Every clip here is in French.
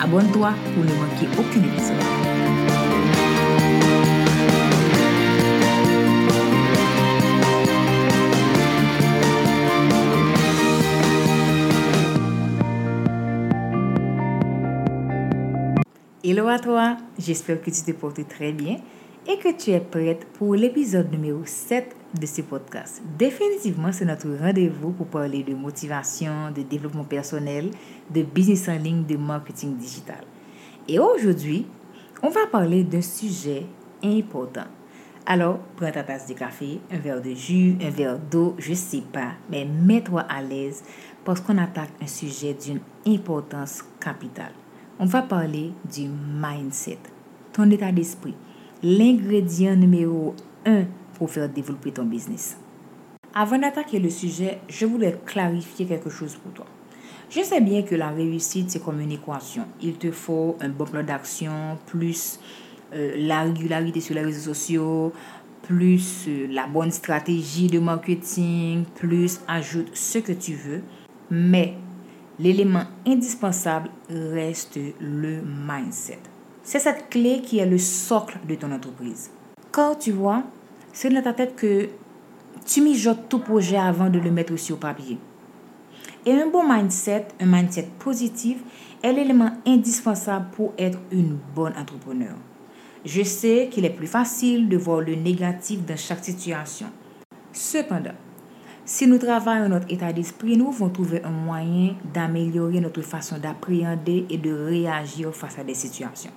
Abonne-toi pour ne manquer aucun épisode. Hello à toi, j'espère que tu te portes très bien et que tu es prête pour l'épisode numéro 7 de ce podcast. Définitivement, c'est notre rendez-vous pour parler de motivation, de développement personnel, de business en ligne, de marketing digital. Et aujourd'hui, on va parler d'un sujet important. Alors, prends ta tasse de café, un verre de jus, un verre d'eau, je sais pas, mais mets-toi à l'aise parce qu'on attaque un sujet d'une importance capitale. On va parler du mindset, ton état d'esprit, l'ingrédient numéro un pour faire développer ton business. Avant d'attaquer le sujet, je voulais clarifier quelque chose pour toi. Je sais bien que la réussite, c'est comme une équation. Il te faut un bon plan d'action, plus euh, la régularité sur les réseaux sociaux, plus euh, la bonne stratégie de marketing, plus ajoute ce que tu veux. Mais l'élément indispensable reste le mindset. C'est cette clé qui est le socle de ton entreprise. Quand tu vois, c'est dans ta tête que tu mijotes tout projet avant de le mettre sur papier. Et un bon mindset, un mindset positif, est l'élément indispensable pour être une bonne entrepreneur. Je sais qu'il est plus facile de voir le négatif dans chaque situation. Cependant, si nous travaillons notre état d'esprit, nous pouvons trouver un moyen d'améliorer notre façon d'appréhender et de réagir face à des situations.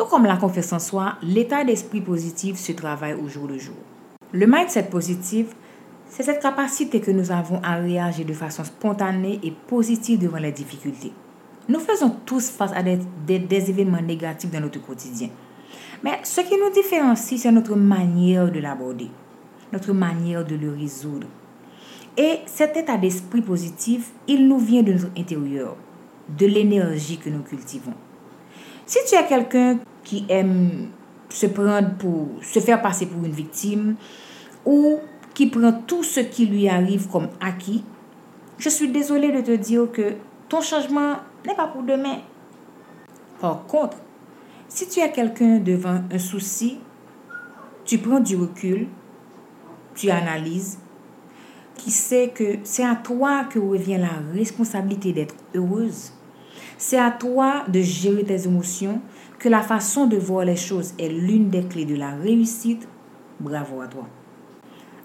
Tout comme la confiance en soi, l'état d'esprit positif se travaille au jour le jour. Le mindset positif, c'est cette capacité que nous avons à réagir de façon spontanée et positive devant les difficultés. Nous faisons tous face à des, des, événements négatifs dans notre quotidien. Mais ce qui nous différencie, c'est notre manière de l'aborder, notre manière de le résoudre. Et cet état d'esprit positif, il nous vient de notre intérieur, de l'énergie que nous cultivons. Si tu es quelqu'un qui aime se prendre pour se faire passer pour une victime ou qui prend tout ce qui lui arrive comme acquis, je suis désolée de te dire que ton changement n'est pas pour demain. Par contre, si tu es quelqu'un devant un souci, tu prends du recul, tu analyses, qui sait que c'est à toi que revient la responsabilité d'être heureuse. C'est à toi de gérer tes émotions, que la façon de voir les choses est l'une des clés de la réussite. Bravo à toi.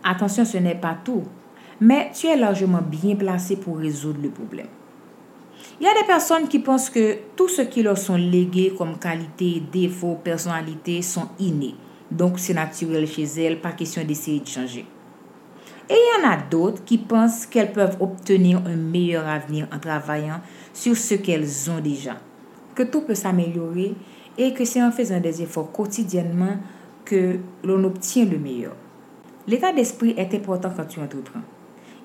Attention, ce n'est pas tout, mais tu es largement bien placé pour résoudre le problème. Il y a des personnes qui pensent que tout ce qui leur sont légués comme qualité, défauts, personnalité sont innés. Donc c'est naturel chez elles, pas question d'essayer de changer. Et il y en a d'autres qui pensent qu'elles peuvent obtenir un meilleur avenir en travaillant sur ce qu'elles ont déjà, que tout peut s'améliorer et que c'est en faisant des efforts quotidiennement que l'on obtient le meilleur. L'état d'esprit est important quand tu entreprends.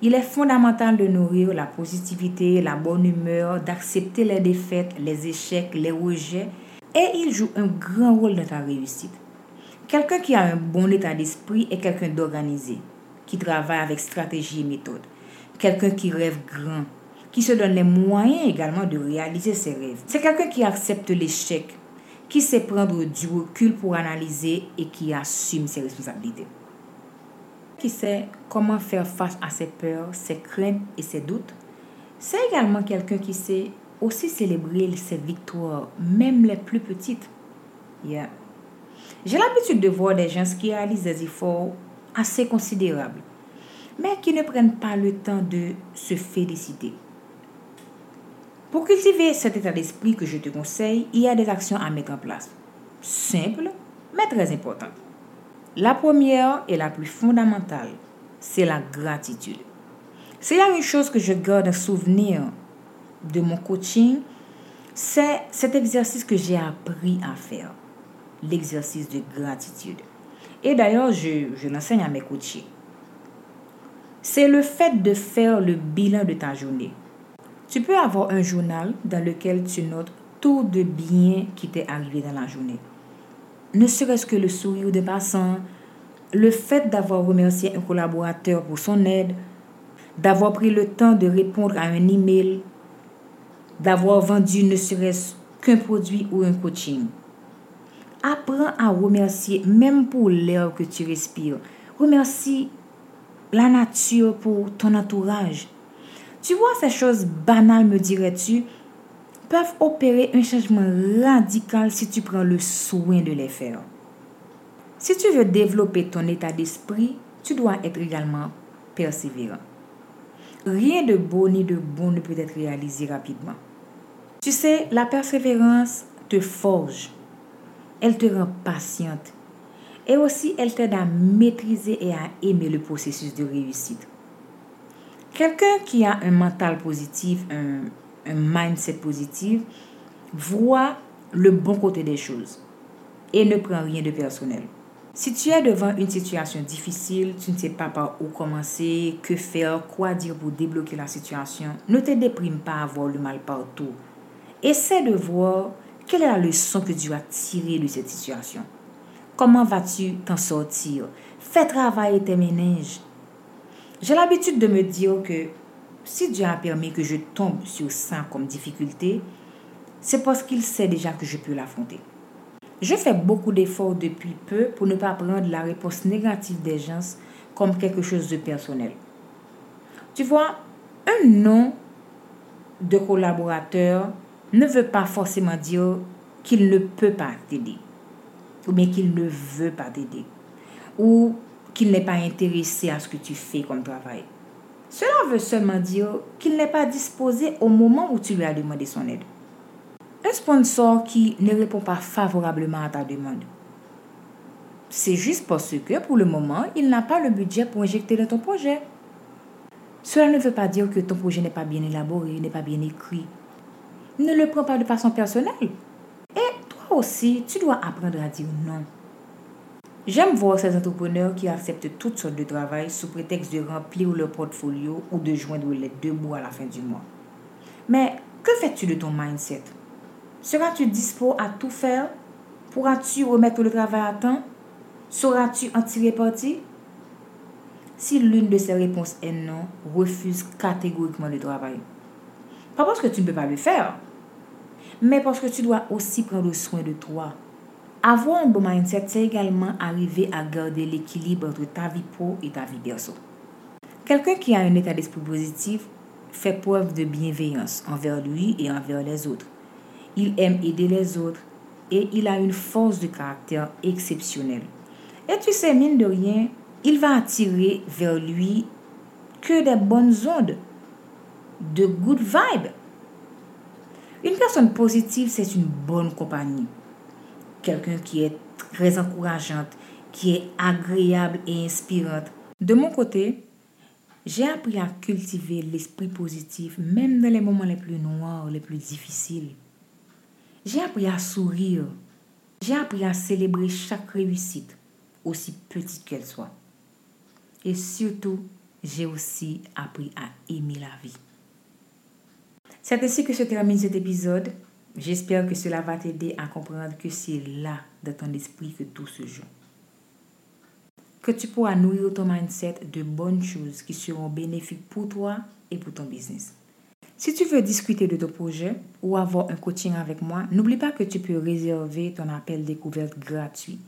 Il est fondamental de nourrir la positivité, la bonne humeur, d'accepter les défaites, les échecs, les rejets, et il joue un grand rôle dans ta réussite. Quelqu'un qui a un bon état d'esprit est quelqu'un d'organisé, qui travaille avec stratégie et méthode. Quelqu'un qui rêve grand, qui se donne les moyens également de réaliser ses rêves. C'est quelqu'un qui accepte l'échec, qui sait prendre du recul pour analyser et qui assume ses responsabilités. Qui sait comment faire face à ses peurs, ses craintes et ses doutes. C'est également quelqu'un qui sait aussi célébrer ses victoires, même les plus petites. Yeah. J'ai l'habitude de voir des gens qui réalisent des efforts assez considérables, mais qui ne prennent pas le temps de se féliciter. Pour cultiver cet état d'esprit que je te conseille, il y a des actions à mettre en place. Simples, mais très importantes. La première et la plus fondamentale, c'est la gratitude. S'il y a une chose que je garde un souvenir de mon coaching, c'est cet exercice que j'ai appris à faire, l'exercice de gratitude. Et d'ailleurs, je, je l'enseigne à mes coachés. C'est le fait de faire le bilan de ta journée. Tu peux avoir un journal dans lequel tu notes tout de bien qui t'est arrivé dans la journée. Ne serait-ce que le sourire de passant, le fait d'avoir remercié un collaborateur pour son aide, d'avoir pris le temps de répondre à un email, d'avoir vendu ne serait-ce qu'un produit ou un coaching. Apprends à remercier même pour l'air que tu respires. Remercie la nature pour ton entourage. Tu vois, ces choses banales, me dirais-tu, peuvent opérer un changement radical si tu prends le soin de les faire. Si tu veux développer ton état d'esprit, tu dois être également persévérant. Rien de beau ni de bon ne peut être réalisé rapidement. Tu sais, la persévérance te forge. Elle te rend patiente. Et aussi, elle t'aide à maîtriser et à aimer le processus de réussite. Quelqu'un qui a un mental positif, un, mindset positif, voit le bon côté des choses et ne prend rien de personnel. Si tu es devant une situation difficile, tu ne sais pas par où commencer, que faire, quoi dire pour débloquer la situation, ne te déprime pas à voir le mal partout. Essaie de voir quelle est la leçon que tu as tirée de cette situation. Comment vas-tu t'en sortir? Fais travailler tes méninges. J'ai l'habitude de me dire que si Dieu a permis que je tombe sur ça comme difficulté, c'est parce qu'il sait déjà que je peux l'affronter. Je fais beaucoup d'efforts depuis peu pour ne pas prendre la réponse négative des gens comme quelque chose de personnel. Tu vois, un nom de collaborateur ne veut pas forcément dire qu'il ne peut pas t'aider, ou bien qu'il ne veut pas t'aider, ou qu'il n'est pas intéressé à ce que tu fais comme travail. Cela veut seulement dire qu'il n'est pas disposé au moment où tu lui as demandé son aide. Un sponsor qui ne répond pas favorablement à ta demande. C'est juste parce que pour le moment, il n'a pas le budget pour injecter dans ton projet. Cela ne veut pas dire que ton projet n'est pas bien élaboré, n'est pas bien écrit. Ne le prends pas de façon personnelle. Et toi aussi, tu dois apprendre à dire non. J'aime voir ces entrepreneurs qui acceptent toutes sortes de travail sous prétexte de remplir leur portfolio ou de joindre les deux bouts à la fin du mois. Mais que fais-tu de ton mindset? Seras-tu dispo à tout faire? Pourras-tu remettre le travail à temps? Sauras-tu en tirer parti? Si l'une de ces réponses est non, refuse catégoriquement le travail. Pas parce que tu ne peux pas le faire, mais parce que tu dois aussi prendre soin de toi. Avoir un bon mindset, c'est également arriver à garder l'équilibre entre ta vie pro et ta vie perso. Quelqu'un qui a un état d'esprit positif fait preuve de bienveillance envers lui et envers les autres. Il aime aider les autres et il a une force de caractère exceptionnelle. Et tu sais, mine de rien, il va attirer vers lui que des bonnes ondes, de good vibes. Une personne positive, c'est une bonne compagnie. Quelqu'un qui est très encourageante, qui est agréable et inspirante. De mon côté, j'ai appris à cultiver l'esprit positif même dans les moments les plus noirs, les plus difficiles. J'ai appris à sourire. J'ai appris à célébrer chaque réussite, aussi petite qu'elle soit. Et surtout, j'ai aussi appris à aimer la vie. C'est ainsi que se termine cet épisode. J'espère que cela va t'aider à comprendre que c'est là, dans ton esprit, que tout se joue. Que tu pourras nourrir ton mindset de bonnes choses qui seront bénéfiques pour toi et pour ton business. Si tu veux discuter de ton projet ou avoir un coaching avec moi, n'oublie pas que tu peux réserver ton appel découverte gratuit.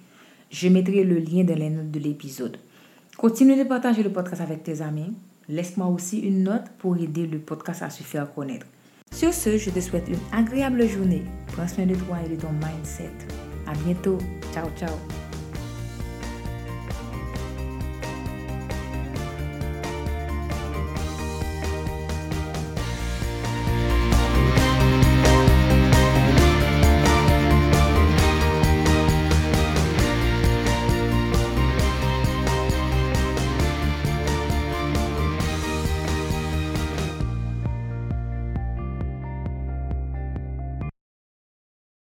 Je mettrai le lien dans les notes de l'épisode. Continue de partager le podcast avec tes amis. Laisse-moi aussi une note pour aider le podcast à se faire connaître. Sur ce, je te souhaite une agréable journée. Prends soin de toi et de ton mindset. À bientôt. Ciao, ciao.